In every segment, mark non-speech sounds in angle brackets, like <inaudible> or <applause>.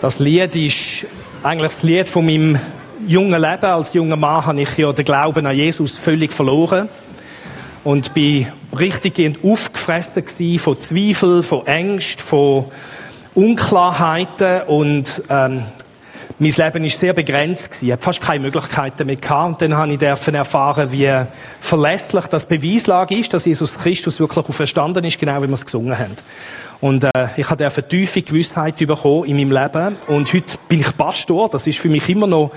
Das Lied ist eigentlich das Lied von meinem jungen Leben. Als junger Mann habe ich ja den Glauben an Jesus völlig verloren und bin richtig aufgefressen von Zweifeln, von Ängsten, von Unklarheiten und ähm, mein Leben ist sehr begrenzt. Ich habe fast keine Möglichkeiten mehr gehabt. Und dann habe ich erfahren, wie verlässlich das Beweislage ist, dass Jesus Christus wirklich auferstanden ist, genau wie wir es gesungen haben. Und äh, ich habe eine tiefe Gewissheit bekommen in meinem Leben. Und heute bin ich Pastor. Das ist für mich immer noch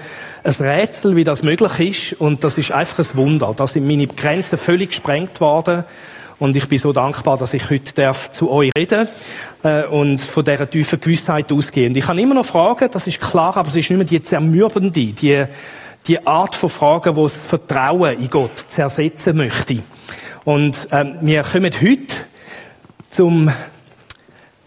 ein Rätsel, wie das möglich ist. Und das ist einfach ein Wunder. Da sind meine Grenzen völlig gesprengt worden. Und ich bin so dankbar, dass ich heute darf zu euch reden äh, und von dieser tiefen Gewissheit ausgehen. Ich kann immer noch Fragen, das ist klar, aber es ist nicht mehr die zermürbende, die, die Art von Fragen, die das Vertrauen in Gott zersetzen möchte. Und ähm, wir kommen heute zum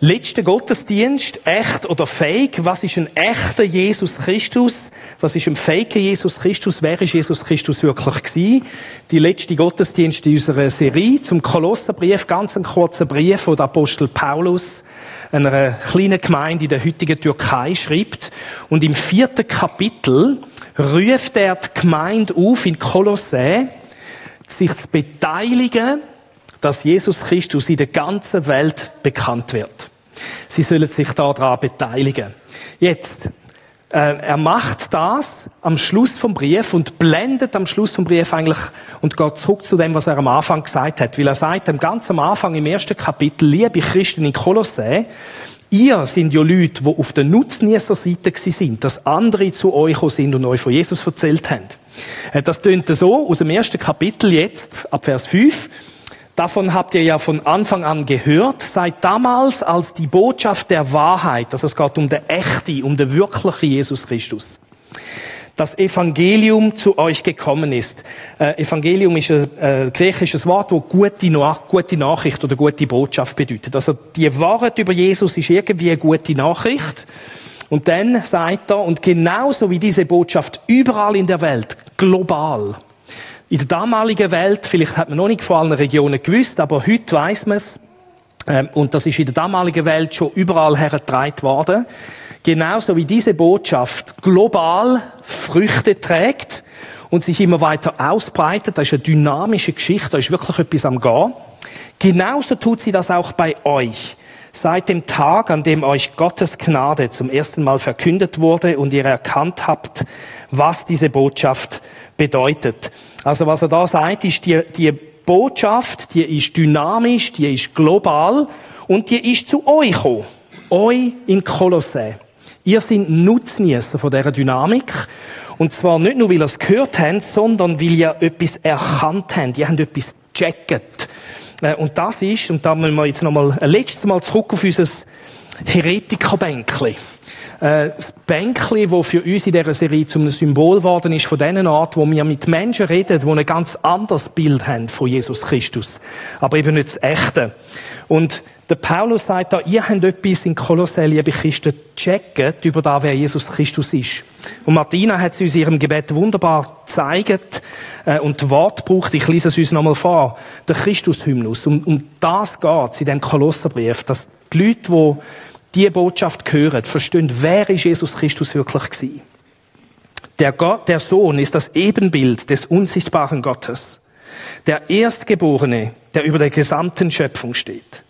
letzten Gottesdienst, echt oder fake. Was ist ein echter Jesus Christus? Was ist ein fake Jesus Christus? Wer ist Jesus Christus wirklich gewesen? Die letzte Gottesdienst in unserer Serie zum Kolosserbrief, ganz ein kurzer Brief, von Apostel Paulus einer kleinen Gemeinde in der heutigen Türkei schreibt. Und im vierten Kapitel ruft er die Gemeinde auf in Kolossä, sich zu beteiligen dass Jesus Christus in der ganzen Welt bekannt wird. Sie sollen sich daran beteiligen. Jetzt, er macht das am Schluss vom Brief und blendet am Schluss vom Brief eigentlich und geht zurück zu dem, was er am Anfang gesagt hat. Weil er sagt, am ganz am Anfang im ersten Kapitel, liebe Christen in Kolossä, Ihr sind ja Leute, die auf der Nutznießerseite sind, dass andere zu euch sind und euch von Jesus erzählt haben. Äh, das tönt so aus dem ersten Kapitel jetzt, ab Vers 5. Davon habt ihr ja von Anfang an gehört, seit damals als die Botschaft der Wahrheit, dass es geht um der echte, um der wirkliche Jesus Christus. Das Evangelium zu euch gekommen ist. Äh, Evangelium ist ein äh, griechisches Wort, wo gute, gute Nachricht oder gute Botschaft bedeutet. Also die Wahrheit über Jesus ist irgendwie eine gute Nachricht. Und dann sagt er, und genauso wie diese Botschaft überall in der Welt, global, in der damaligen Welt, vielleicht hat man noch nicht vor allen Regionen gewusst, aber heute weiß man es, ähm, und das ist in der damaligen Welt schon überall hergetragen worden, genauso wie diese Botschaft global Früchte trägt und sich immer weiter ausbreitet, das ist eine dynamische Geschichte, da ist wirklich etwas am Gehen. Genauso tut sie das auch bei euch. Seit dem Tag, an dem euch Gottes Gnade zum ersten Mal verkündet wurde und ihr erkannt habt, was diese Botschaft bedeutet. Also was er da sagt, ist, die, die Botschaft, die ist dynamisch, die ist global und die ist zu euch gekommen. Euch in Kolossä. Ihr seid Nutznießer von dieser Dynamik. Und zwar nicht nur, weil ihr es gehört habt, sondern weil ihr etwas erkannt habt. Ihr habt etwas gecheckt. Äh, und das ist, und da müssen wir jetzt nochmal ein letztes Mal zurück auf unser Heretikerbänkchen. Äh, das Bänkli, das für uns in dieser Serie zum Symbol geworden ist von diesen Art, wo wir mit Menschen reden, die ein ganz anderes Bild haben von Jesus Christus. Aber eben nicht das Echte. Und der Paulus sagt da, ihr habt etwas in Kolossä, liebe Christen, checket über da, wer Jesus Christus ist. Und Martina hat es uns in ihrem Gebet wunderbar gezeigt äh, und Wort braucht. Ich lese es uns nochmal vor. Der Christus-Hymnus. Um, um das geht es in dem Kolosserbrief, dass die Leute, die die Botschaft hören, verstehen, wer ist Jesus Christus wirklich gewesen. Der, Gott, der Sohn ist das Ebenbild des unsichtbaren Gottes. Der Erstgeborene, der über der gesamten Schöpfung steht.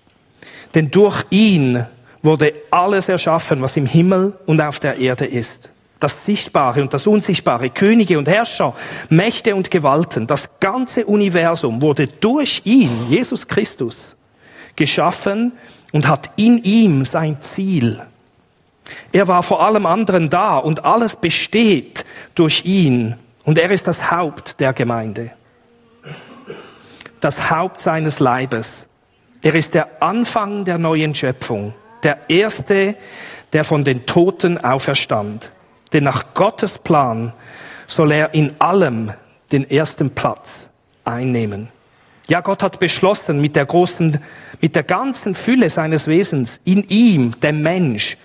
Denn durch ihn wurde alles erschaffen, was im Himmel und auf der Erde ist. Das Sichtbare und das Unsichtbare, Könige und Herrscher, Mächte und Gewalten, das ganze Universum wurde durch ihn, Jesus Christus, geschaffen und hat in ihm sein Ziel. Er war vor allem anderen da und alles besteht durch ihn und er ist das Haupt der Gemeinde. Das Haupt seines Leibes. Er ist der Anfang der neuen Schöpfung, der Erste, der von den Toten auferstand. Denn nach Gottes Plan soll er in allem den ersten Platz einnehmen. Ja, Gott hat beschlossen, mit der großen, mit der ganzen Fülle seines Wesens in ihm, dem Mensch,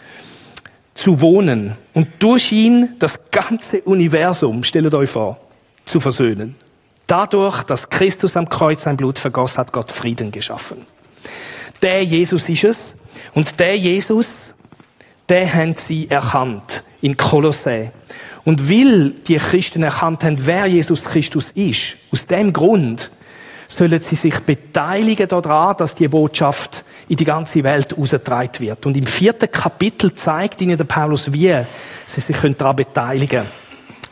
zu wohnen und durch ihn das ganze Universum, stellt euch vor, zu versöhnen. Dadurch, dass Christus am Kreuz sein Blut vergoss, hat Gott Frieden geschaffen. Der Jesus ist es und der Jesus, den haben sie erkannt in Kolossä. Und weil die Christen erkannt haben, wer Jesus Christus ist, aus dem Grund sollen sie sich beteiligen daran, dass die Botschaft in die ganze Welt ausgetragen wird. Und im vierten Kapitel zeigt ihnen der Paulus, wie sie sich daran beteiligen können.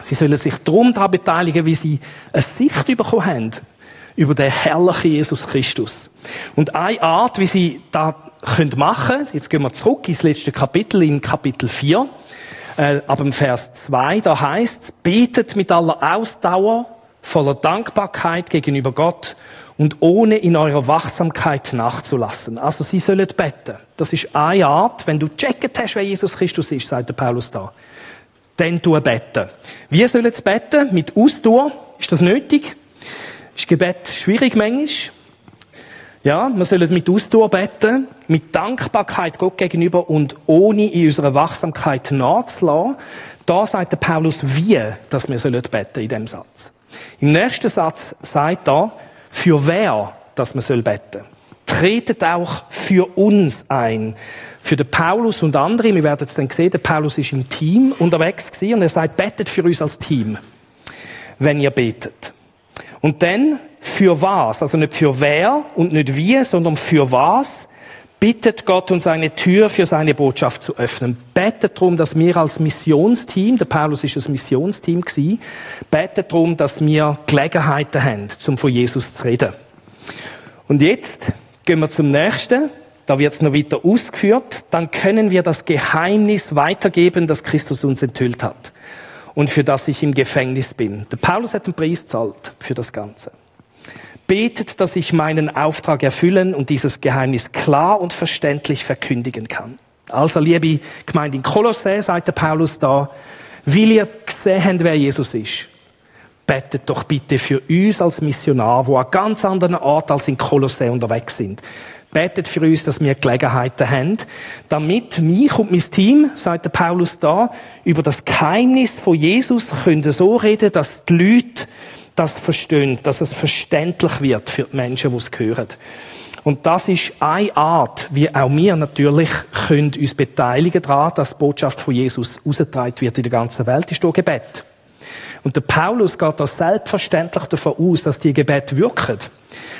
Sie sollen sich darum daran beteiligen, wie sie eine Sicht bekommen haben über den herrlichen Jesus Christus. Und eine Art, wie sie das machen können, jetzt gehen wir zurück ins letzte Kapitel, in Kapitel 4, äh, ab dem Vers 2, da heißt betet mit aller Ausdauer, voller Dankbarkeit gegenüber Gott und ohne in eurer Wachsamkeit nachzulassen. Also sie sollen beten. Das ist eine Art, wenn du gecheckt hast, wer Jesus Christus ist, sagt der Paulus da dann tun beten. Wie sollen sie beten? Mit Ausdauer? Ist das nötig? Ist Gebet schwierig manchmal? Ja, wir sollen mit Ausdauer beten, mit Dankbarkeit Gott gegenüber und ohne in unserer Wachsamkeit nachzulassen. Da sagt der Paulus, wie, dass wir sollen beten in dem Satz. Im nächsten Satz sagt er, für wer, dass man soll beten. Tretet auch für uns ein. Für den Paulus und andere, wir werden es dann sehen, der Paulus ist im Team unterwegs gewesen und er sagt, betet für uns als Team, wenn ihr betet. Und dann, für was? Also nicht für wer und nicht wie, sondern für was? Bittet Gott uns eine Tür für seine Botschaft zu öffnen. Betet darum, dass wir als Missionsteam, der Paulus ist ein Missionsteam gewesen, betet darum, dass wir Gelegenheiten haben, zum von Jesus zu reden. Und jetzt gehen wir zum nächsten da wird es noch weiter ausgeführt, dann können wir das Geheimnis weitergeben, das Christus uns enthüllt hat und für das ich im Gefängnis bin. Der Paulus hat den Preis zahlt für das Ganze. Betet, dass ich meinen Auftrag erfüllen und dieses Geheimnis klar und verständlich verkündigen kann. Also, liebe Gemeinde in Kolossä, sagt der Paulus da, will ihr gesehen habt, wer Jesus ist, betet doch bitte für uns als Missionar, wo an ganz anderen Ort als in Kolossä unterwegs sind. Betet für uns, dass wir Gelegenheiten haben, damit mich und mein Team, sagt der Paulus da, über das Geheimnis von Jesus können so reden, dass die Leute das verstehen, dass es verständlich wird für die Menschen, die es hören. Und das ist eine Art, wie auch wir natürlich können uns beteiligen daran, dass die Botschaft von Jesus ausgetragen wird in der ganzen Welt, ist durch Gebet. Und der Paulus geht da selbstverständlich davon aus, dass die Gebete wirken.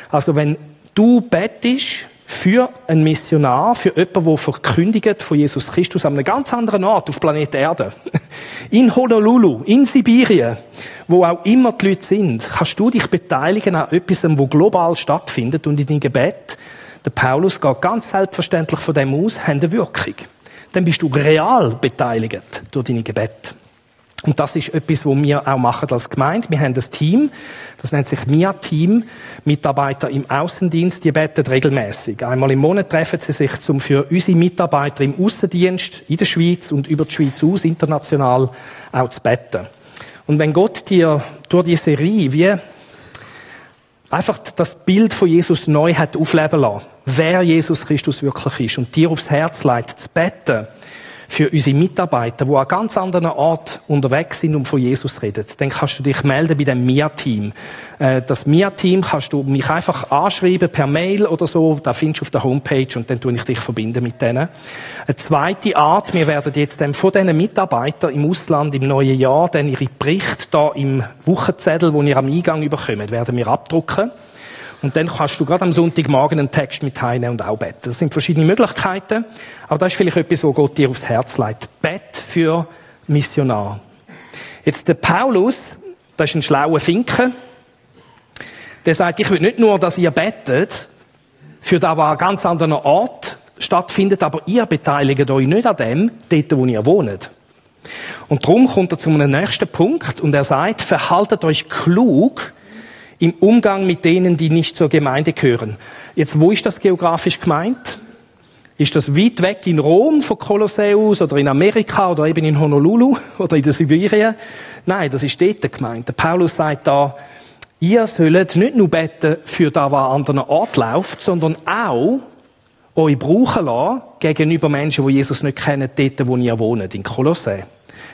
Also wenn du bettest, für einen Missionar, für jemanden, der verkündigt von Jesus Christus an einem ganz anderen Ort auf Planet Erde. <laughs> In Honolulu, in Sibirien, wo auch immer die Leute sind, kannst du dich beteiligen an etwas, wo global stattfindet und in deinem Gebet, der Paulus geht ganz selbstverständlich von dem aus, haben eine Wirkung. Dann bist du real beteiligt durch deine Gebet. Und das ist etwas, was wir auch machen als Gemeinde. Wir haben ein Team, das nennt sich MIA-Team. Mitarbeiter im Außendienst, die beten regelmäßig. Einmal im Monat treffen sie sich, um für unsere Mitarbeiter im Außendienst in der Schweiz und über die Schweiz aus international auch zu beten. Und wenn Gott dir durch die Serie wie einfach das Bild von Jesus neu hat aufleben lassen, wer Jesus Christus wirklich ist und dir aufs Herz leitet, zu beten, für unsere Mitarbeiter, die an ganz anderen Ort unterwegs sind und von Jesus reden, dann kannst du dich melden bei dem MIA-Team. Äh, das MIA-Team kannst du mich einfach anschreiben per Mail oder so, da findest du auf der Homepage und dann tue ich dich verbinden mit denen. Eine zweite Art, wir werden jetzt dann von diesen Mitarbeitern im Ausland im neuen Jahr dann ihre Berichte da im Wochenzettel, wo ihr am Eingang überkommt, werden wir abdrucken. Und dann kannst du gerade am Sonntagmorgen einen Text mit heimnehmen und auch beten. Das sind verschiedene Möglichkeiten. Aber das ist vielleicht etwas, wo Gott dir aufs Herz legt. Bett für Missionar. Jetzt der Paulus, das ist ein schlauer Finke. Der sagt, ich will nicht nur, dass ihr betet, für das, was an ganz anderen Ort stattfindet, aber ihr beteiligt euch nicht an dem, dort, wo ihr wohnt. Und darum kommt er zu einem nächsten Punkt und er sagt, verhaltet euch klug, im Umgang mit denen, die nicht zur Gemeinde gehören. Jetzt, wo ist das geografisch gemeint? Ist das weit weg in Rom von Kolosseus oder in Amerika oder eben in Honolulu <laughs> oder in der Sibirien? Nein, das ist dort gemeint. Der Paulus sagt da, ihr sollt nicht nur beten für das, was an anderen Ort läuft, sondern auch euch brauchen lassen gegenüber Menschen, die Jesus nicht kennen, dort, wo ihr wohnt, in Kolossä.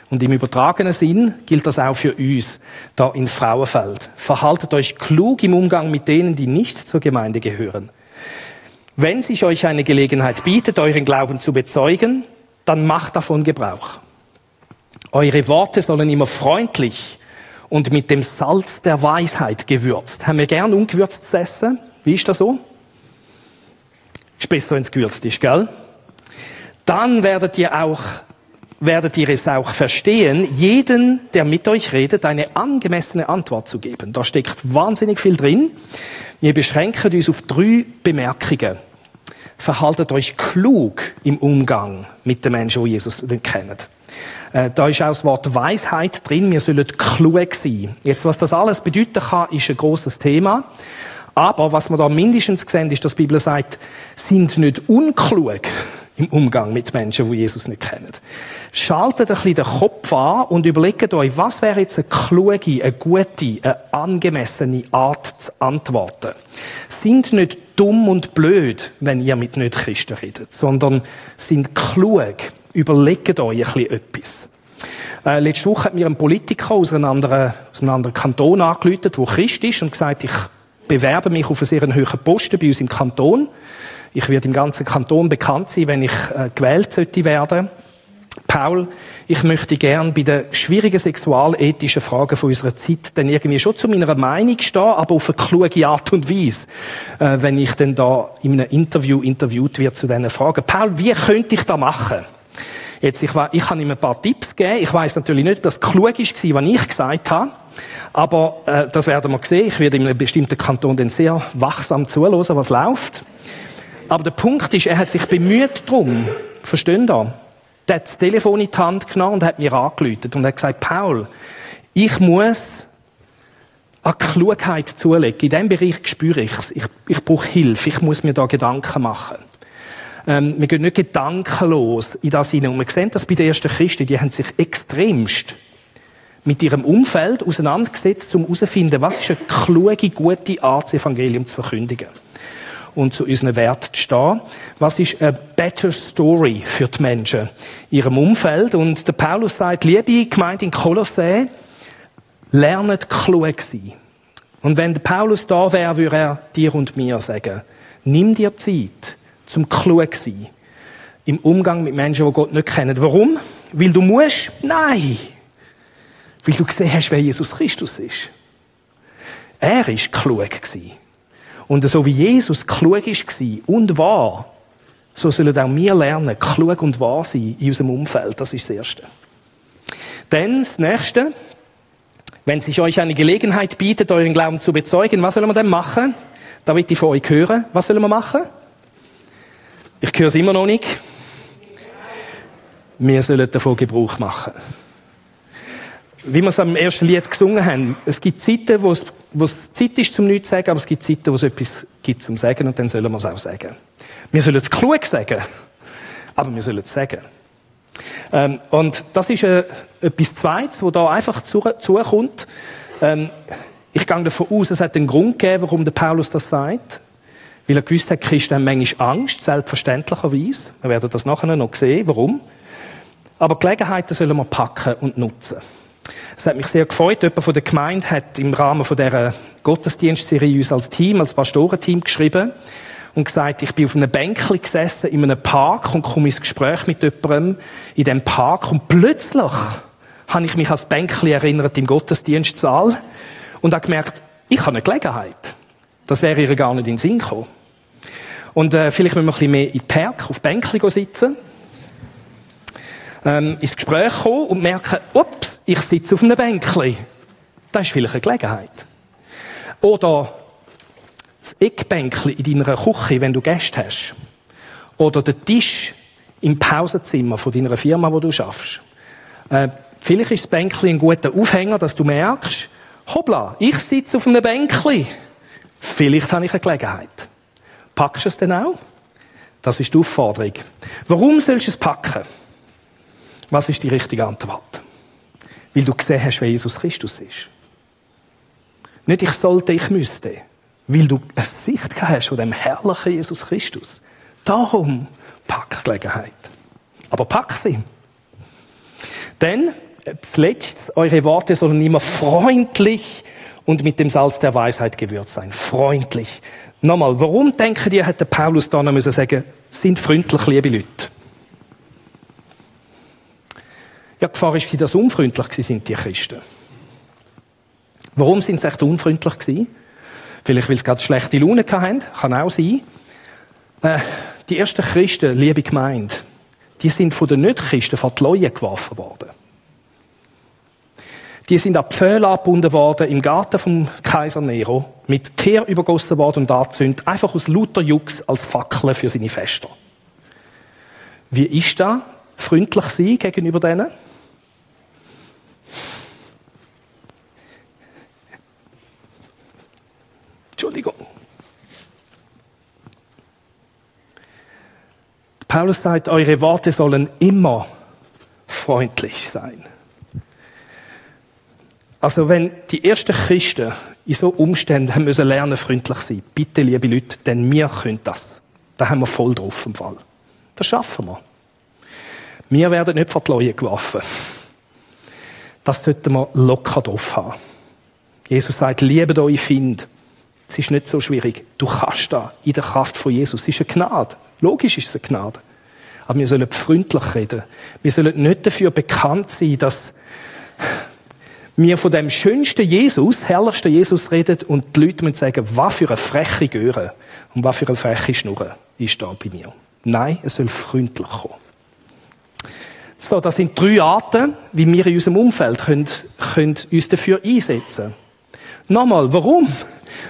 Und im übertragenen Sinn gilt das auch für uns, da in Frauenfeld. Verhaltet euch klug im Umgang mit denen, die nicht zur Gemeinde gehören. Wenn sich euch eine Gelegenheit bietet, euren Glauben zu bezeugen, dann macht davon Gebrauch. Eure Worte sollen immer freundlich und mit dem Salz der Weisheit gewürzt. Haben wir gern ungewürzt zu essen? Wie ist das so? Ist besser, wenn es gewürzt ist, gell? Dann werdet ihr auch werdet ihr es auch verstehen, jeden, der mit euch redet, eine angemessene Antwort zu geben. Da steckt wahnsinnig viel drin. Wir beschränken uns auf drei Bemerkungen. Verhaltet euch klug im Umgang mit den Menschen, die Jesus nicht kennen. Äh, da ist auch das Wort Weisheit drin. Wir sollen klug sein. Jetzt, was das alles bedeuten kann, ist ein großes Thema. Aber was wir da mindestens sehen, ist, dass die Bibel sagt, sind nicht unklug im Umgang mit Menschen, die Jesus nicht kennen. Schaltet ein bisschen den Kopf an und überlegt euch, was wäre jetzt eine kluge, eine gute, eine angemessene Art zu antworten. Sind nicht dumm und blöd, wenn ihr mit Nicht-Christen redet, sondern sind klug. Überlegt euch ein bisschen etwas. Äh, letzte Woche hat mir ein Politiker aus einem anderen, aus einem anderen Kanton angerufen, der Christ ist, und gesagt, ich bewerbe mich auf einen sehr hohen Posten bei uns im Kanton. Ich werde im ganzen Kanton bekannt sein, wenn ich äh, gewählt sollte werden. Paul, ich möchte gern bei den schwierigen sexualethischen Fragen von unserer Zeit dann irgendwie schon zu meiner Meinung stehen, aber auf eine kluge Art und Weise, äh, wenn ich dann da in einem Interview interviewt wird zu diesen Fragen. Paul, wie könnte ich da machen? Jetzt, ich, ich kann ihm ein paar Tipps geben. Ich weiß natürlich nicht, ob das klug war, was ich gesagt habe. Aber äh, das werden wir sehen. Ich werde in einem bestimmten Kanton dann sehr wachsam zuhören, was läuft. Aber der Punkt ist, er hat sich bemüht darum. Verstehen ihr? Der hat das Telefon in die Hand genommen und hat mir angelötet und hat gesagt, Paul, ich muss an Klugheit zulegen. In diesem Bereich spüre ich es. Ich, ich brauche Hilfe. Ich muss mir da Gedanken machen. Ähm, wir gehen nicht gedankenlos in das hinein. Und wir sehen das bei den ersten Christen, die haben sich extremst mit ihrem Umfeld auseinandergesetzt, um herauszufinden, was ist eine kluge, gute Art, das Evangelium zu verkündigen und zu unseren Werten stehen. Was ist eine better story für die Menschen in ihrem Umfeld? Und der Paulus sagt, liebe Gemeinde in Kolossä, lernet klug sein. Und wenn der Paulus da wäre, würde er dir und mir sagen, nimm dir Zeit zum klug sein. Im Umgang mit Menschen, die Gott nicht kennen. Warum? Weil du musst? Nein. Weil du gesehen hast, wer Jesus Christus ist. Er ist klug gewesen. Und so wie Jesus klug war und wahr, so sollen auch wir lernen, klug und wahr sein in unserem Umfeld. Das ist das Erste. Dann das Nächste. Wenn sich euch eine Gelegenheit bietet, euren Glauben zu bezeugen, was sollen wir denn machen? Da will ich von euch hören. Was sollen wir machen? Ich höre es immer noch nicht. Wir sollen davon Gebrauch machen wie wir es am ersten Lied gesungen haben, es gibt Zeiten, wo es, wo es Zeit ist zum Nichts zu sagen, aber es gibt Zeiten, wo es etwas gibt zum Sagen und dann sollen wir es auch sagen. Wir sollen es klug sagen, aber wir sollen es sagen. Ähm, und das ist äh, etwas Zweites, wo da einfach zukommt. Zu ähm, ich gehe davon aus, es hat einen Grund gegeben, warum der Paulus das sagt. Weil er gewusst hat, Christen haben manchmal Angst, selbstverständlicherweise. Wir werden das nachher noch sehen, warum. Aber Gelegenheiten sollen wir packen und nutzen. Es hat mich sehr gefreut. Jemand von der Gemeinde hat im Rahmen dieser Gottesdienstserie uns als Team, als Pastorenteam geschrieben und gesagt, ich bin auf einem Bänkchen gesessen in einem Park und komme ins Gespräch mit jemandem in dem Park und plötzlich habe ich mich als Bänkchen erinnert im Gottesdienstsaal und habe gemerkt, ich habe eine Gelegenheit. Das wäre ihr gar nicht in den Sinn gekommen. Und äh, vielleicht müssen wir ein bisschen mehr in Park auf Bänkchen sitzen, ähm, ins Gespräch kommen und merken, ups, ich sitze auf einem Bänkchen. Das ist vielleicht eine Gelegenheit. Oder das Eckbänkchen in deiner Küche, wenn du Gäste hast. Oder der Tisch im Pausenzimmer von deiner Firma, wo du schaffst. Äh, vielleicht ist das Bänkchen ein guter Aufhänger, dass du merkst, hoppla, ich sitze auf einem Bänkchen. Vielleicht habe ich eine Gelegenheit. Packst du es denn auch? Das ist die Aufforderung. Warum sollst du es packen? Was ist die richtige Antwort? Weil du gesehen hast, wer Jesus Christus ist. Nicht ich sollte, ich müsste. Weil du eine Sicht hast von dem herrlichen Jesus Christus. Darum pack Gelegenheit. Aber pack sie. Denn, Letzte, eure Worte sollen immer freundlich und mit dem Salz der Weisheit gewürzt sein. Freundlich. Nochmal, warum denken ihr, hätte Paulus da noch müssen sagen, sind freundlich, liebe Leute? Ja, die Gefahr war, dass unfreundlich sind die Christen. Warum sind sie echt unfreundlich gewesen? Vielleicht, weil sie gerade schlechte Laune hatten. Kann auch sein. Äh, die ersten Christen, liebe Gemeinde, die sind von den Nicht-Christen von die Leuen geworfen worden. Die sind an Pfähle abgebunden worden im Garten vom Kaiser Nero, mit Teer übergossen worden und angezündet, einfach aus lauter Jux als Fackeln für seine Fester. Wie ist das? Freundlich sein gegenüber denen? Entschuldigung. Paulus sagt, eure Worte sollen immer freundlich sein. Also wenn die ersten Christen in so Umständen haben müssen lernen, freundlich sein, bitte, liebe Leute, denn wir können das. Da haben wir voll drauf im Fall. Das schaffen wir. Wir werden nicht vor die Leute geworfen. Das sollten wir locker drauf haben. Jesus sagt, liebe euch Find. Es ist nicht so schwierig. Du kannst da in der Kraft von Jesus. Es ist eine Gnade. Logisch ist es eine Gnade. Aber wir sollen freundlich reden. Wir sollen nicht dafür bekannt sein, dass wir von dem schönsten Jesus, herrlichsten Jesus reden und die Leute müssen sagen, was für eine freche Göre und was für eine freche Schnurre ist da bei mir. Nein, es soll freundlich kommen. So, das sind drei Arten, wie wir in unserem Umfeld können, können uns dafür einsetzen können. Nochmal, warum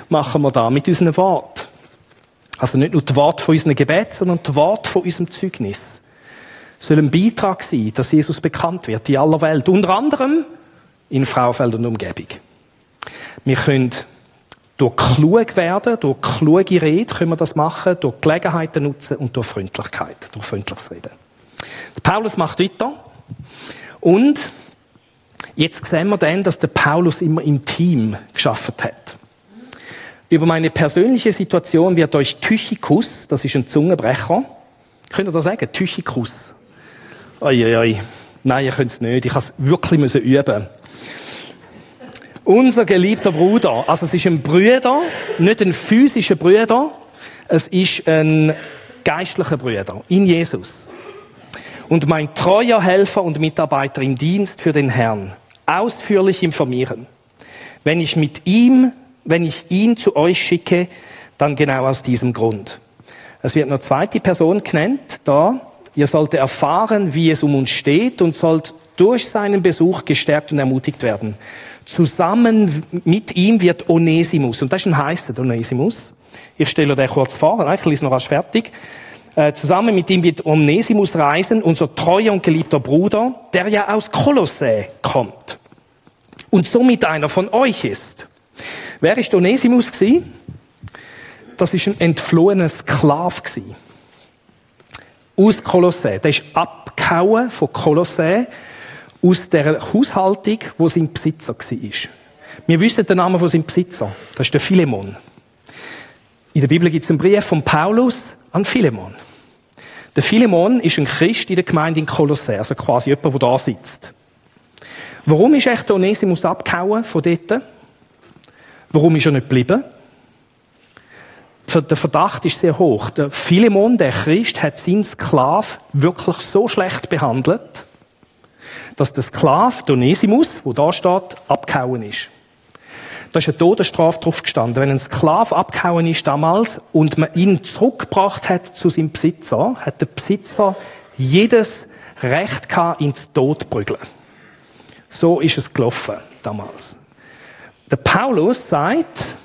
machen wir da mit unseren Wort? Also nicht nur die Wort von unserem Gebet, sondern die Wort von unserem Zeugnis. Soll ein Beitrag sein, dass Jesus bekannt wird in aller Welt. Unter anderem in Fraufeld und Umgebung. Wir können durch klug werden, durch kluge Rede können wir das machen, durch Gelegenheiten nutzen und durch Freundlichkeit, durch freundliches Reden. Paulus macht weiter und jetzt sehen wir dann, dass der Paulus immer im Team geschafft hat. Über meine persönliche Situation wird euch Tychikus, das ist ein Zungenbrecher, könnt ihr das sagen? Tychikus. Oi. Nein, ihr könnt es nicht. Ich musste es wirklich üben. Unser geliebter Bruder. Also es ist ein Bruder, nicht ein physischer Bruder. Es ist ein geistlicher Bruder in Jesus. Und mein treuer Helfer und Mitarbeiter im Dienst für den Herrn. Ausführlich informieren. Wenn ich mit ihm, wenn ich ihn zu euch schicke, dann genau aus diesem Grund. Es wird eine zweite Person genannt, da. Ihr sollt erfahren, wie es um uns steht und sollt durch seinen Besuch gestärkt und ermutigt werden. Zusammen mit ihm wird Onesimus, und das ist ein heißer Onesimus. Ich stelle den kurz vor, ich lese noch rasch fertig. Äh, zusammen mit ihm wird Onesimus reisen, unser treuer und geliebter Bruder, der ja aus Kolossä kommt. Und somit einer von euch ist. Wer ist Onesimus gewesen? Das ist ein entflohener Sklave gewesen. Aus Kolossä. Der ist abgehauen von Kolossä aus der Haushaltung, wo sein Besitzer war. Wir wissen den Namen von seinem Besitzer. Das ist der Philemon. In der Bibel gibt es einen Brief von Paulus an Philemon. Der Philemon ist ein Christ in der Gemeinde in Kolossä, also quasi jemand, der da sitzt. Warum ist echt Onesimus abgehauen von dort? Warum ist er nicht geblieben? Der Verdacht ist sehr hoch. Der Philemon, der Christ, hat seinen Sklav wirklich so schlecht behandelt, dass der Sklave Donesimus, wo da steht, abgehauen ist. Da ist eine Todesstrafe drauf gestanden. Wenn ein Sklave abgehauen ist damals und man ihn zurückgebracht hat zu seinem Besitzer, hat der Besitzer jedes Recht gehabt, ihn zu Tod prügeln. So ist es gelaufen damals. Der Paulus sagt,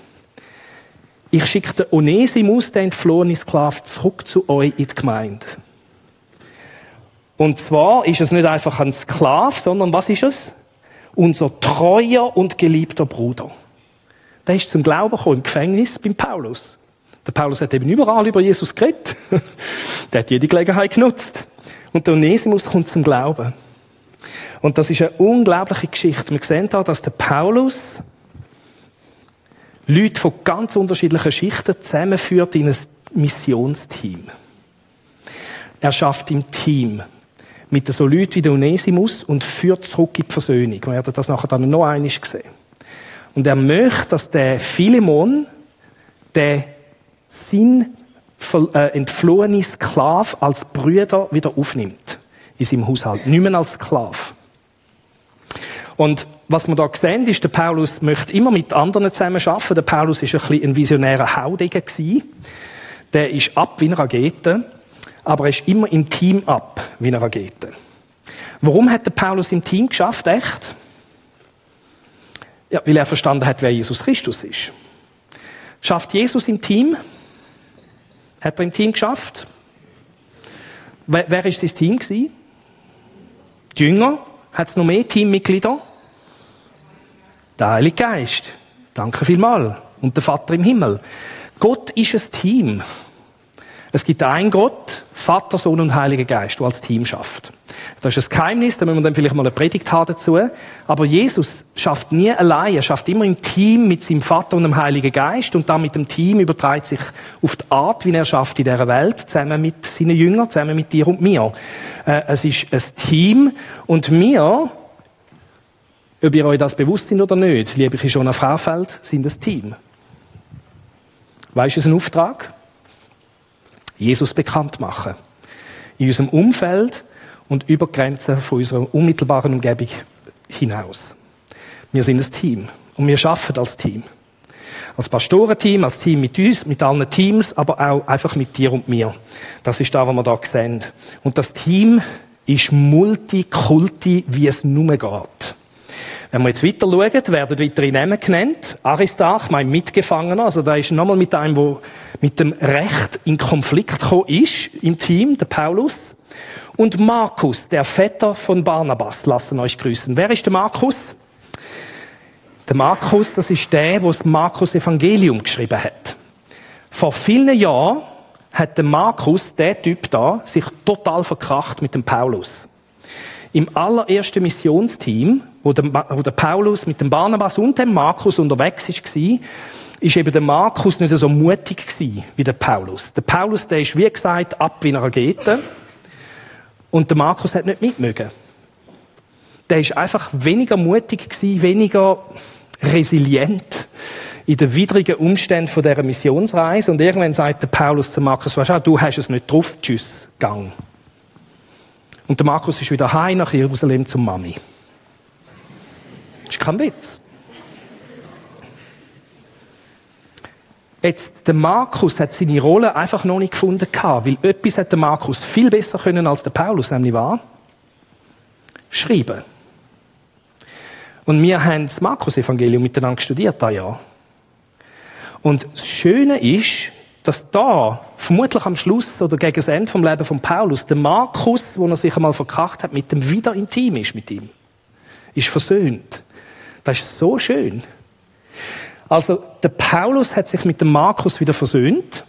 ich schicke den Onesimus, den entflohenen Sklaven, zurück zu euch in die Gemeinde. Und zwar ist es nicht einfach ein Sklave, sondern was ist es? Unser treuer und geliebter Bruder. Der ist zum Glauben gekommen im Gefängnis beim Paulus. Der Paulus hat eben überall über Jesus geredet. <laughs> der hat jede Gelegenheit genutzt. Und der Onesimus kommt zum Glauben. Und das ist eine unglaubliche Geschichte. Wir sehen da, dass der Paulus Leute von ganz unterschiedlichen Schichten zusammenführt in ein Missionsteam. Er schafft im Team mit so Leuten wie der Onesimus und führt zurück in die Versöhnung. Wir werden das nachher dann noch einmal sehen. Und er möchte, dass der Philemon, der sein äh, entflohene Sklav als Brüder wieder aufnimmt in seinem Haushalt. Nicht mehr als Sklav. Und was wir da sehen, ist, der Paulus möchte immer mit anderen zusammen arbeiten. Der Paulus ist ein bisschen ein visionärer Haudegen gewesen. Der ist ab wie eine Rakete, aber er ist immer im Team ab wie eine Rakete. Warum hat der Paulus im Team geschafft, echt? Ja, weil er verstanden hat, wer Jesus Christus ist. Schafft Jesus im Team? Hat er im Team geschafft? Wer, wer ist das Team gewesen? Die Jünger? Hat es noch mehr Teammitglieder? Der Heilige Geist. Danke vielmals. Und der Vater im Himmel. Gott ist ein Team. Es gibt einen Gott, Vater, Sohn und Heiliger Geist, der als Team schafft. Das ist ein Geheimnis, da müssen wir dann vielleicht mal eine Predigt haben dazu. Aber Jesus schafft nie allein, er schafft immer im Team mit seinem Vater und dem Heiligen Geist und dann mit dem Team überträgt sich auf die Art, wie er schafft in dieser Welt, zusammen mit seinen Jüngern, zusammen mit dir und mir. Äh, es ist ein Team und wir, ob ihr euch das bewusst sind oder nicht, liebe ich schon auf Fraufeld, sind ein Team. Weißt du, es ist ein Auftrag? Jesus bekannt machen. In unserem Umfeld und über Grenzen von unserer unmittelbaren Umgebung hinaus. Wir sind ein Team und wir arbeiten als Team. Als Pastorenteam, als Team mit uns, mit allen Teams, aber auch einfach mit dir und mir. Das ist da, was wir da sehen. Und das Team ist Multikulti, wie es nur geht. Wenn wir jetzt weiter schauen, werden weitere Namen genannt. Aristarch, mein Mitgefangener, also da ist nochmal mit einem, der mit dem Recht in Konflikt gekommen ist, im Team, der Paulus. Und Markus, der Vetter von Barnabas, lassen euch grüßen. Wer ist der Markus? Der Markus, das ist der, der das Markus Evangelium geschrieben hat. Vor vielen Jahren hat der Markus, der Typ da, sich total verkracht mit dem Paulus. Im allerersten Missionsteam, wo der, wo der Paulus mit dem Barnabas und dem Markus unterwegs war, ist eben der Markus nicht so mutig wie der Paulus. Der Paulus, der ist, wie gesagt, ab wie eine Rakete. Und der Markus hat nicht mitmögen. Der ist einfach weniger mutig gewesen, weniger resilient in den widrigen Umständen von dieser Missionsreise. Und irgendwann sagt der Paulus zu Markus, du, du hast es nicht drauf, tschüss, gang. Und der Markus ist wieder heim nach Jerusalem zum Mami. Das ist kein Witz. Jetzt, der Markus hat seine Rolle einfach noch nicht gefunden gehabt, weil etwas hat der Markus viel besser können als der Paulus, nämlich war schreiben. Und wir haben das Markus-Evangelium miteinander studiert, da ja. Und das Schöne ist, dass da vermutlich am Schluss oder gegen das Ende vom Leben von Paulus der Markus, wo er sich einmal verkracht hat, mit dem wieder intim ist mit ihm, ist versöhnt. Das ist so schön. Also der Paulus hat sich mit dem Markus wieder versöhnt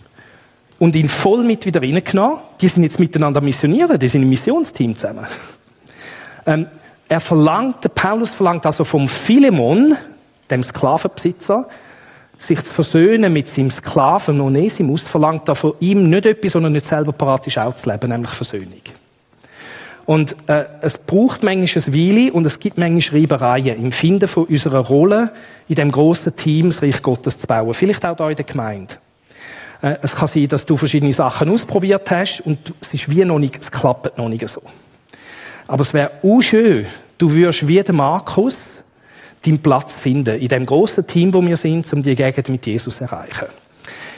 und ihn voll mit wieder reingenommen. Die sind jetzt miteinander missionieren, die sind im Missionsteam zusammen. Ähm, er verlangt, der Paulus verlangt also vom Philemon, dem Sklavenbesitzer, sich zu versöhnen mit seinem Sklaven Onesimus, verlangt er von ihm nicht etwas, sondern nicht selber parat ist, auch zu leben, nämlich Versöhnung. Und äh, es braucht manchmal ein Weile und es gibt manchmal Reibereien im Finden von unserer Rolle in dem großen Team, das Reich Gottes zu bauen. Vielleicht auch da in der Gemeinde. Äh, es kann sein, dass du verschiedene Sachen ausprobiert hast und es ist wie noch nicht, es klappt noch nicht so. Aber es wäre auch schön, du würdest wie der Markus deinen Platz finden in dem großen Team, wo wir sind, um die Gegend mit Jesus zu erreichen.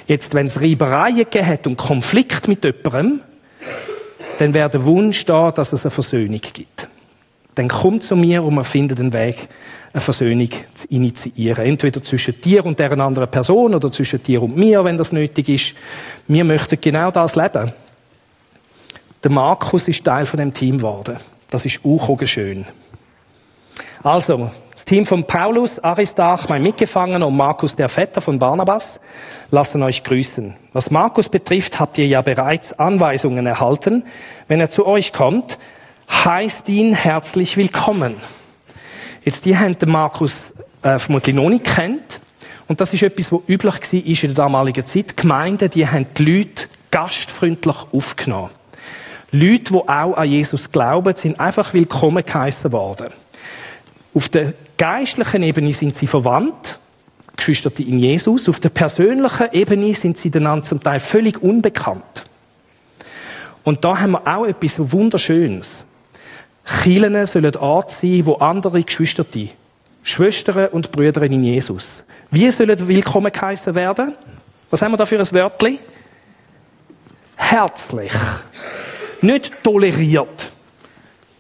Jetzt, wenn es Reibereien gegeben hat und Konflikt mit jemandem, dann wäre der Wunsch da, dass es eine Versöhnung gibt. Dann kommt zu mir und wir finden den Weg, eine Versöhnung zu initiieren. Entweder zwischen dir und der anderen Person oder zwischen dir und mir, wenn das nötig ist. Wir möchten genau das leben. Der Markus ist Teil von dem Team geworden. Das ist auch schön. Also, das Team von Paulus, Aristarch, mein Mitgefangener und Markus, der Vetter von Barnabas, lassen euch grüßen. Was Markus betrifft, habt ihr ja bereits Anweisungen erhalten. Wenn er zu euch kommt, heißt ihn herzlich willkommen. Jetzt, die haben den Markus äh, vermutlich noch nicht kennt. Und das ist etwas, was üblich war in der damaligen Zeit. Die Gemeinden, die haben die Leute gastfreundlich aufgenommen. Leute, die auch an Jesus glauben, sind einfach willkommen geheissen worden. Auf der geistlichen Ebene sind sie verwandt, Geschwister in Jesus. Auf der persönlichen Ebene sind sie einander zum Teil völlig unbekannt. Und da haben wir auch etwas Wunderschönes. Kirchen sollen Ort sein, wo andere Geschwister, Schwestern und Brüder in Jesus, wie sollen willkommen geheißen werden? Was haben wir da für ein Wörtchen? Herzlich. Nicht toleriert.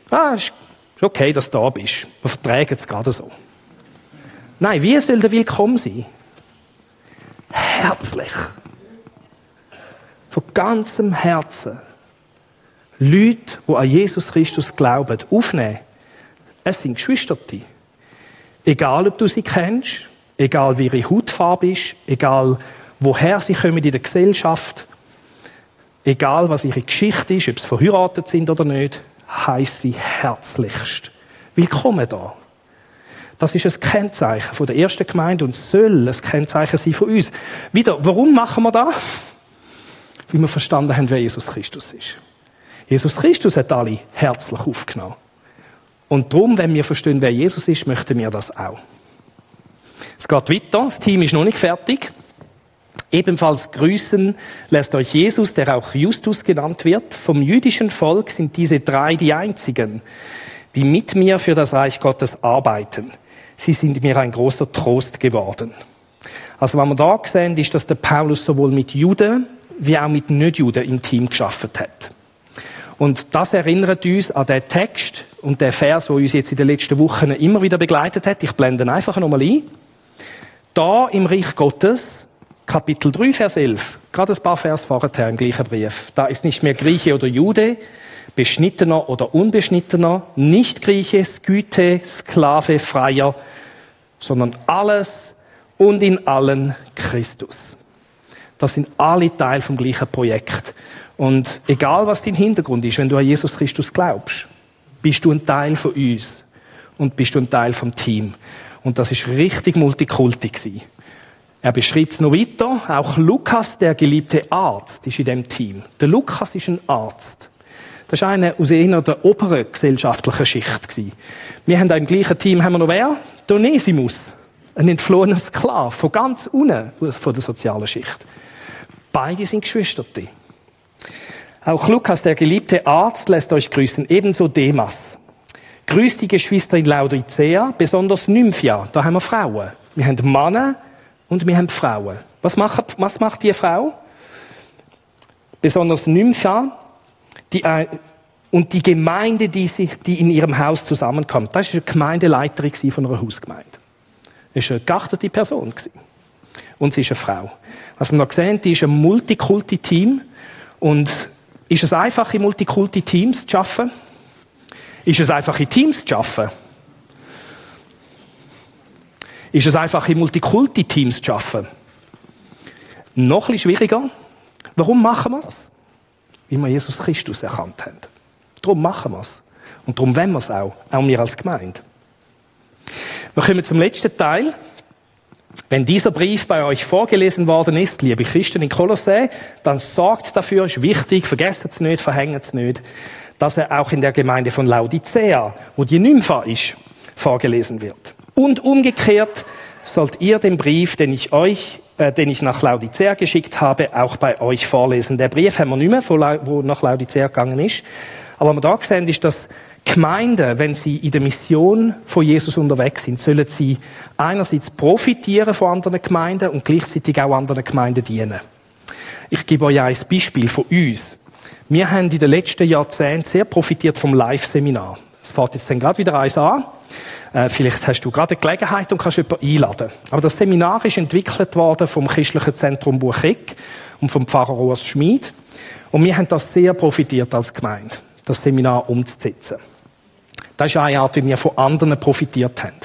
Ah, ist okay, dass du da bist. Wir vertragen es gerade so. Nein, wie soll der Willkommen sein? Herzlich. Von ganzem Herzen. Leute, die an Jesus Christus glauben, aufnehmen. Es sind Geschwister. Egal, ob du sie kennst, egal wie ihre Hautfarbe ist, egal woher sie kommen in der Gesellschaft, egal was ihre Geschichte ist, ob sie verheiratet sind oder nicht, heißt sie herzlichst. Willkommen da. Das ist ein Kennzeichen von der ersten Gemeinde und soll ein Kennzeichen sein von uns. Wieder, warum machen wir das? Weil wir verstanden haben, wer Jesus Christus ist. Jesus Christus hat alle herzlich aufgenommen. Und darum, wenn wir verstehen, wer Jesus ist, möchten wir das auch. Es geht weiter, das Team ist noch nicht fertig. Ebenfalls grüßen lässt euch Jesus, der auch Justus genannt wird. Vom jüdischen Volk sind diese drei die einzigen, die mit mir für das Reich Gottes arbeiten. Sie sind mir ein großer Trost geworden. Also, was wir da sehen, ist, dass der Paulus sowohl mit Juden wie auch mit Nichtjuden im Team geschafft hat. Und das erinnert uns an den Text und den Vers, der uns jetzt in den letzten Wochen immer wieder begleitet hat. Ich blende einfach nochmal ein. Da im Reich Gottes, Kapitel 3, Vers 11, gerade ein paar Vers vorher im gleichen Brief, da ist nicht mehr Grieche oder Jude, Beschnittener oder Unbeschnittener, nicht Grieche, Sküte, Sklave, Freier, sondern alles und in allen Christus. Das sind alle Teil vom gleichen Projekt. Und egal was dein Hintergrund ist, wenn du an Jesus Christus glaubst, bist du ein Teil von uns und bist du ein Teil vom Team. Und das ist richtig multikulti gewesen. Er beschreibt es noch weiter. Auch Lukas, der geliebte Arzt, ist in dem Team. Der Lukas ist ein Arzt. Das ist einer aus einer der oberen gesellschaftlichen Schicht. Wir haben im gleichen Team haben wir noch wer? Donesimus. Ein entflohener Sklave von ganz unten von der sozialen Schicht. Beide sind Geschwister. Auch Lukas, der geliebte Arzt, lässt euch grüßen, ebenso Demas. Grüßt die Geschwister in Laodicea, besonders Nymphia. Da haben wir Frauen. Wir haben Männer und wir haben Frauen. Was macht, was macht die Frau? Besonders Nymphia die, äh, und die Gemeinde, die, sich, die in ihrem Haus zusammenkommt. Das war eine Gemeindeleiterin von einer Hausgemeinde. Das war eine geachtete Person. Und sie ist eine Frau. Was wir noch sehen, die ist ein Multikulti-Team und ist es einfach, in Multikulti-Teams zu arbeiten? Ist es einfach, in Teams zu arbeiten? Ist es einfach, in Multikulti-Teams zu arbeiten? Noch ein schwieriger. Warum machen wir es? Weil wir Jesus Christus erkannt haben. Darum machen wir es. Und darum wollen wir es auch. Auch wir als Gemeinde. Wir kommen zum letzten Teil. Wenn dieser Brief bei euch vorgelesen worden ist, liebe Christen in Kolossä, dann sorgt dafür, ist wichtig, vergesst es nicht, verhängt es nicht, dass er auch in der Gemeinde von Laodicea, wo die Nympha ist, vorgelesen wird. Und umgekehrt sollt ihr den Brief, den ich euch, äh, den ich nach Laodicea geschickt habe, auch bei euch vorlesen. Der Brief haben wir nicht mehr, wo nach Laodicea gegangen ist. Aber was wir da gesehen ist, dass Gemeinden, wenn sie in der Mission von Jesus unterwegs sind, sollen sie einerseits profitieren von anderen Gemeinden und gleichzeitig auch anderen Gemeinden dienen. Ich gebe euch ein Beispiel von uns. Wir haben in den letzten Jahrzehnten sehr profitiert vom Live-Seminar. Es fährt jetzt dann gerade wieder eins an. Äh, vielleicht hast du gerade eine Gelegenheit und kannst jemanden einladen. Aber das Seminar ist entwickelt worden vom Christlichen Zentrum Bucheck und vom Pfarrer Urs Schmid. Und wir haben das sehr profitiert als Gemeinde, das Seminar umzusetzen. Das ist eine Art, wie wir von anderen profitiert haben.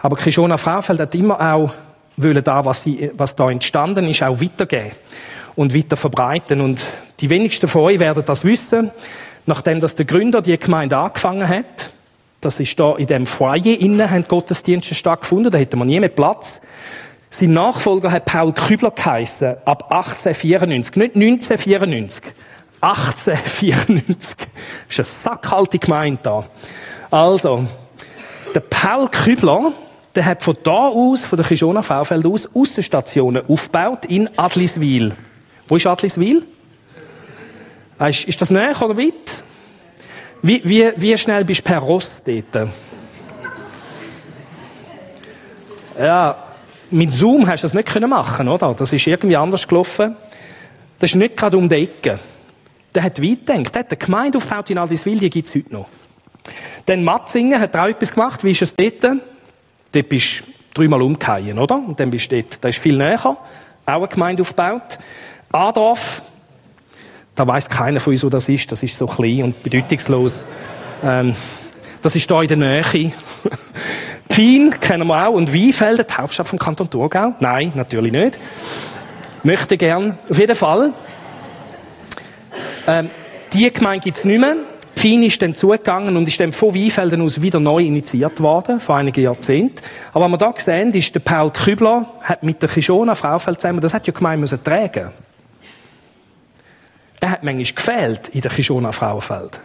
Aber Kishona Fraufeld hat immer auch wollen da, was, sie, was da entstanden ist, auch weitergeben und weiter verbreiten. Und die wenigsten von euch werden das wissen. Nachdem das der Gründer die Gemeinde angefangen hat, das ist da in dem Foyer innen, haben Gottesdienste stattgefunden, da hätte man nie mehr Platz. Sein Nachfolger hat Paul Kübler geheissen, ab 1894, nicht 1994. 1894. Das ist eine sackhalte Gemeinde da. Also, der Paul Kübler, der hat von da aus, von der Kishona V-Feld aus, Aussenstationen aufgebaut in Adliswil. Wo ist Adliswil? Ist, ist das näher oder weit? Wie, wie, wie schnell bist du per Ross dort? Ja, mit Zoom hast du das nicht können machen, oder? Das ist irgendwie anders gelaufen. Das ist nicht gerade um die Ecke. Der hat weit gedacht. Der hat eine Gemeinde aufgebaut in Aldiswil, die gibt es heute noch. Dann Matzingen hat auch etwas gemacht. Wie ist es dort? Dort bist du dreimal umgefallen, oder? Und dann bist du dort. Das ist viel näher. Auch eine Gemeinde aufgebaut. Adorf. Da weiß keiner von uns, wo das ist. Das ist so klein und bedeutungslos. Ähm, das ist da in der Nähe. <laughs> Pfien kennen wir auch. Und Weinfelden, die Hauptstadt vom Kanton Thurgau? Nein, natürlich nicht. Möchte gern. Auf jeden Fall. Ähm, die Gemeinde gibt es nicht mehr. Pfien ist dann zugegangen und ist dann von Weinfelden aus wieder neu initiiert worden, vor einigen Jahrzehnten. Aber was wir da sehen, ist, der Paul Kübler hat mit der Kishona Fraufeld zusammen, das hat ja gemeint müssen tragen. Er hat manchmal gefehlt in der Kishona Frauenfeld.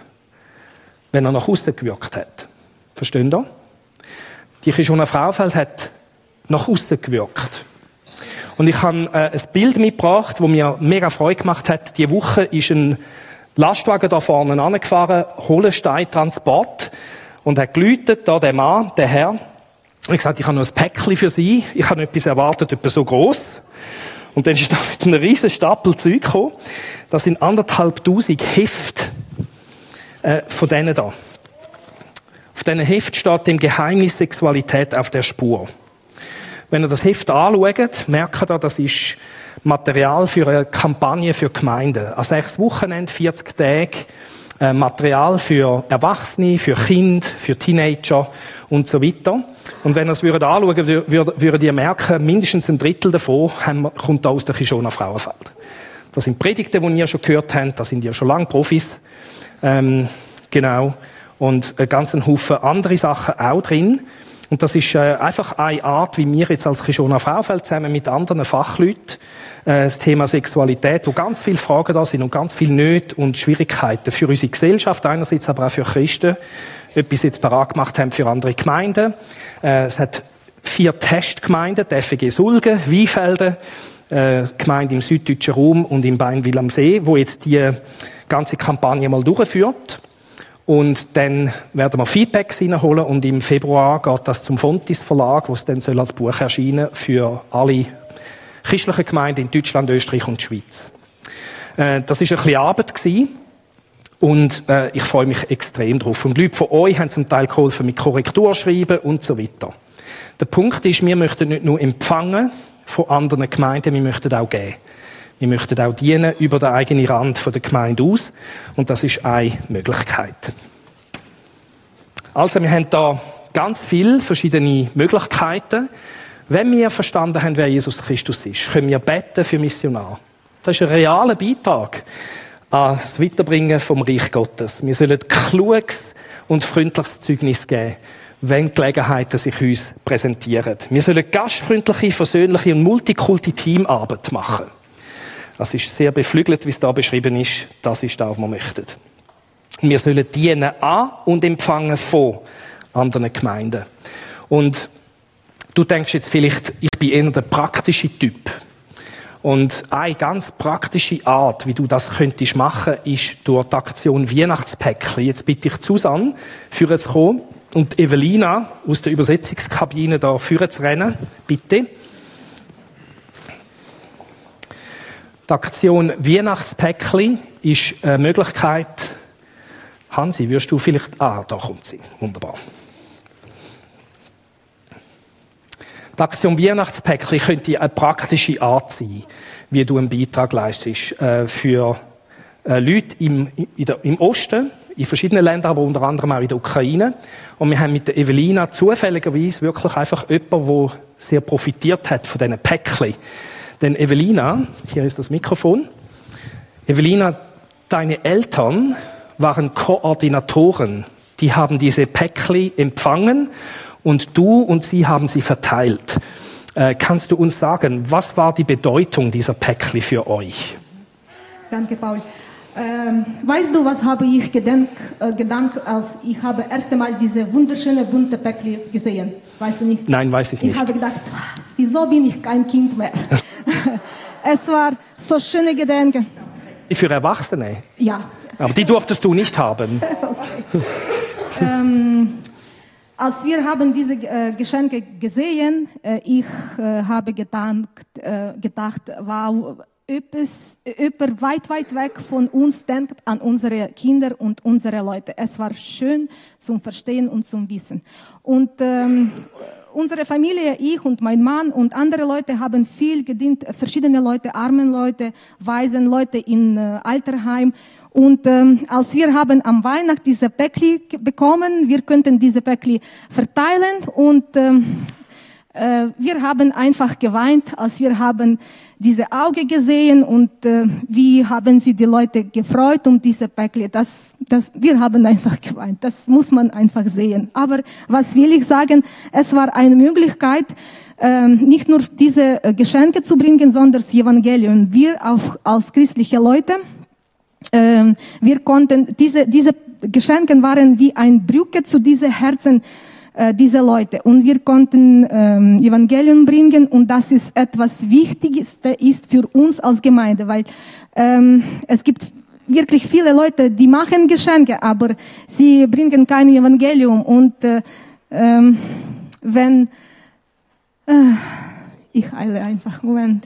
Wenn er nach außen gewirkt hat. Verstehen ihr? Die Kishona Frauenfeld hat nach außen gewirkt. Und ich habe äh, ein Bild mitgebracht, das mir mega Freude gemacht hat. Die Woche ist ein Lastwagen da vorne angefahren, Hohlesteintransport, und hat geläutet, da der Mann, der Herr. Und ich gesagt, ich habe noch ein Päckchen für Sie. Ich habe etwas erwartet, etwas so groß. Und dann ist er mit einem riesen Stapel Zeug gekommen. Das sind anderthalb tausend Heft äh, von denen da. Auf diesen Heft steht dem Geheimnis Sexualität auf der Spur. Wenn ihr das Heft anschaut, merkt ihr, das ist Material für eine Kampagne für Gemeinden. An sechs Wochenende, 40 Tage, äh, Material für Erwachsene, für Kinder, für Teenager und so weiter. Und wenn ihr es würdet anschauen würdet, würdet ihr merken, mindestens ein Drittel davon kommt aus der Kishona Frauenfeld. Das sind Predigten, die ihr schon gehört habt, da sind ja schon lange Profis. Ähm, genau. Und einen ganzen Haufen andere Sachen auch drin. Und das ist äh, einfach eine Art, wie wir jetzt als Kishona Fraufeld zusammen mit anderen Fachleuten äh, das Thema Sexualität, wo ganz viele Fragen da sind und ganz viele Nöte und Schwierigkeiten für unsere Gesellschaft, einerseits aber auch für Christen, etwas jetzt parat gemacht haben für andere Gemeinden. Äh, es hat vier Testgemeinden, die FG Sulgen, Weinfelden, äh, Gemeinde im süddeutschen Raum und im Beinwil am See, wo jetzt die ganze Kampagne mal durchführt. Und dann werden wir Feedbacks reinholen und im Februar geht das zum Fontis Verlag, wo es dann soll als Buch erscheinen für alle christlichen Gemeinden in Deutschland, Österreich und Schweiz. Äh, das ist ein bisschen Arbeit. Und äh, ich freue mich extrem drauf. Und Leute von euch haben zum Teil geholfen mit Korrekturschreiben und so weiter. Der Punkt ist, wir möchten nicht nur empfangen von anderen Gemeinden, wir möchten auch geben. Wir möchten auch dienen über den eigenen Rand der Gemeinde aus. Und das ist eine Möglichkeit. Also, wir haben da ganz viele verschiedene Möglichkeiten. Wenn wir verstanden haben, wer Jesus Christus ist, können wir beten für Missionar. Das ist ein realer Beitrag das Weiterbringen vom Reich Gottes. Wir sollen kluges und freundliches Zeugnis geben, wenn Gelegenheiten sich uns präsentieren. Wir sollen gastfreundliche, versöhnliche und multikulti Teamarbeit machen. Das ist sehr beflügelt, wie es da beschrieben ist. Das ist das, was wir möchten. Wir sollen dienen an und empfangen von anderen Gemeinden. Und du denkst jetzt vielleicht, ich bin eher der praktische Typ. Und eine ganz praktische Art, wie du das könntest machen, ist durch die Aktion Weihnachtspäckchen. Jetzt bitte ich Susanne, führen zu kommen und Evelina aus der Übersetzungskabine da führen zu rennen. Bitte. Die Aktion Weihnachtspäckli ist eine Möglichkeit. Hansi, wirst du vielleicht. Ah, da kommt sie. Wunderbar. Die Aktion Weihnachtspäckli könnte eine praktische Art sein, wie du einen Beitrag leistest äh, für äh, Leute im, der, im Osten, in verschiedenen Ländern, aber unter anderem auch in der Ukraine. Und wir haben mit der Evelina zufälligerweise wirklich einfach jemanden, der sehr profitiert hat von diesen Päckchen. Denn Evelina, hier ist das Mikrofon. Evelina, deine Eltern waren Koordinatoren. Die haben diese Päckli empfangen und du und sie haben sie verteilt. Äh, kannst du uns sagen, was war die Bedeutung dieser Päckli für euch? Danke, Paul. Ähm, weißt du, was habe ich gedenk, äh, gedankt, als ich habe erst einmal diese wunderschöne bunte Päckli gesehen? Weißt du nicht? Nein, weiß ich nicht. Ich habe gedacht, wieso bin ich kein Kind mehr? <laughs> es war so schöne Gedenken. Für Erwachsene? Ja. Aber die durftest du nicht haben. <laughs> <laughs> ähm, als wir haben diese äh, Geschenke gesehen, äh, ich äh, habe gedankt, äh, gedacht, wow, jemand weit, weit weg von uns denkt an unsere Kinder und unsere Leute. Es war schön zum Verstehen und zum Wissen. Und ähm, unsere Familie, ich und mein Mann und andere Leute haben viel gedient, verschiedene Leute, armen Leute, weisen Leute in äh, Alterheim. Und ähm, als wir haben am Weihnacht diese Päckli bekommen, wir könnten diese Päckli verteilen und ähm, äh, wir haben einfach geweint, als wir haben diese Auge gesehen und äh, wie haben sie die Leute gefreut um diese Päckle. Das, das, wir haben einfach geweint. Das muss man einfach sehen. Aber was will ich sagen? Es war eine Möglichkeit, äh, nicht nur diese äh, Geschenke zu bringen, sondern das Evangelium. Wir auch als christliche Leute, äh, wir konnten diese, diese Geschenke waren wie ein Brücke zu diesen Herzen äh, diese Leute. Und wir konnten ähm, Evangelium bringen und das ist etwas Wichtigste ist für uns als Gemeinde, weil ähm, es gibt wirklich viele Leute, die machen Geschenke, aber sie bringen kein Evangelium. Und äh, ähm, wenn äh, ich eile einfach, Moment.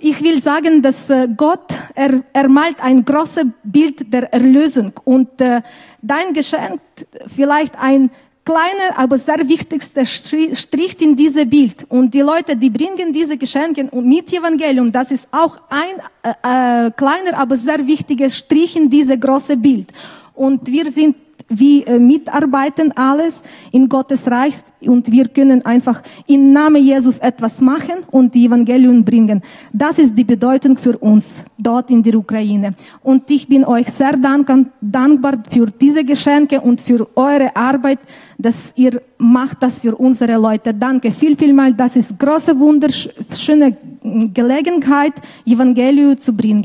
Ich will sagen, dass äh, Gott, er, er malt ein großes Bild der Erlösung und äh, dein Geschenk vielleicht ein kleiner, aber sehr wichtigster Strich in diesem Bild. Und die Leute, die bringen diese Geschenke mit Evangelium, das ist auch ein äh, äh, kleiner, aber sehr wichtiger Strich in diesem großen Bild. Und wir sind wie äh, mitarbeiten alles in Gottes Reich und wir können einfach im Namen Jesus etwas machen und die Evangelium bringen. Das ist die Bedeutung für uns dort in der Ukraine. Und ich bin euch sehr dankbar für diese Geschenke und für eure Arbeit, dass ihr macht das für unsere Leute. Danke viel, viel mal. Das ist große, wunderschöne Gelegenheit, Evangelium zu bringen.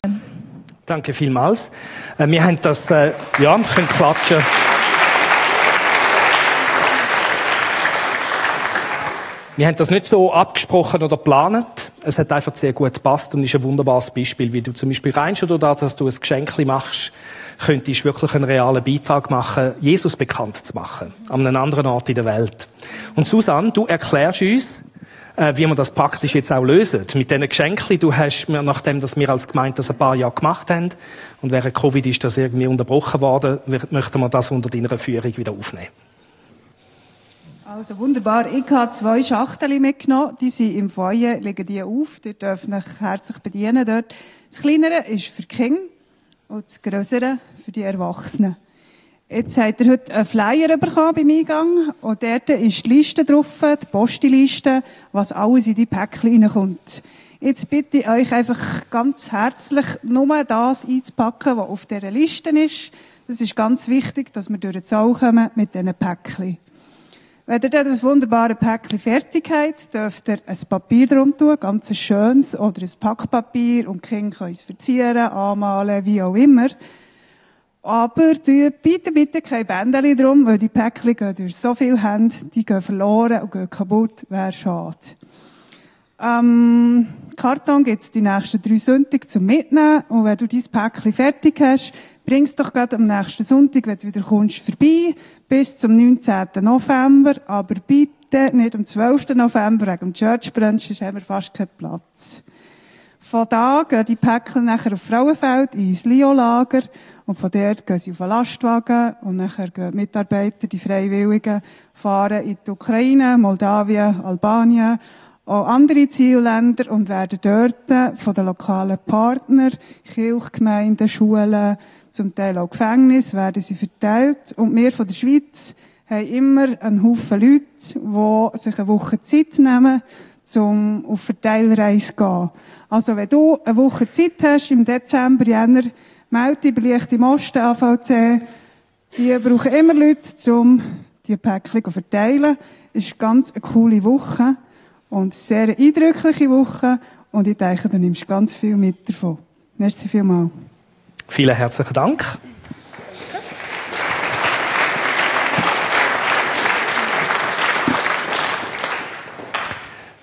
Danke vielmals. Äh, wir haben das, äh, ja, wir können klatschen. Wir haben das nicht so abgesprochen oder geplant. Es hat einfach sehr gut gepasst und ist ein wunderbares Beispiel, wie du zum Beispiel rein schon da, dass du ein Geschenk machst, könntest wirklich einen realen Beitrag machen, Jesus bekannt zu machen. An einem anderen Ort in der Welt. Und Susanne, du erklärst uns, äh, wie wir das praktisch jetzt auch lösen. Mit diesen Geschenken, du hast, nachdem dass wir als Gemeinde das ein paar Jahre gemacht haben und während Covid ist das irgendwie unterbrochen worden, möchten wir das unter deiner Führung wieder aufnehmen. Also wunderbar. Ich habe zwei Schachteln mitgenommen. Die sind im Feuer, legen die auf. Ihr dürft euch herzlich bedienen dort. Das kleinere ist für Kinder und das größere für die Erwachsenen. Jetzt habt ihr heute einen Flyer bekommen beim Eingang und dort ist die Liste drauf, die Postliste, was alles in die Päckchen reinkommt. Jetzt bitte ich euch einfach ganz herzlich, nur das einzupacken, was auf dieser Liste ist. Das ist ganz wichtig, dass wir durch den Zaun kommen mit diesen Päckchen. Wenn ihr dann das wunderbare Päckchen fertig habt, dürft ihr ein Papier drum tun, ganz ein schönes, oder ein Packpapier, und die Kinder können es verzieren, anmalen, wie auch immer. Aber bitte, bitte kein Bändchen drum, weil die Päckchen gehen durch so viele Hände, die gehen verloren und gehen kaputt, wäre schade. Ähm, Karton gibt's die nächsten drei Sonntage zum Mitnehmen. Und wenn du dein Päckchen fertig hast, bring's doch gerade am nächsten Sonntag, wenn du wieder kommst, vorbei, bis zum 19. November. Aber bitte nicht am 12. November, wegen dem Church Brunch, sonst haben wir fast keinen Platz. Von da gehen die Päckchen nachher auf Frauenfeld ins Lio-Lager. Und von dort gehen sie auf einen Lastwagen. Und nachher gehen die Mitarbeiter, die Freiwilligen, fahren in die Ukraine, Moldawien, Albanien, auch andere Zielländer und werden dort von den lokalen Partnern, Kirchgemeinden, Schulen, zum Teil auch Gefängnis, werden sie verteilt. Und wir von der Schweiz haben immer einen Haufen Leute, die sich eine Woche Zeit nehmen, um auf Verteilreise zu gehen. Also wenn du eine Woche Zeit hast, im Dezember, Jänner, melde dich bei Lichte Osten, AVC. Die brauchen immer Leute, um die Päckchen zu verteilen. Ist ganz eine coole Woche. Und sehr eindrückliche Woche. Und ich denke, du nimmst ganz viel mit davon. Merci vielmals. Vielen herzlichen Dank.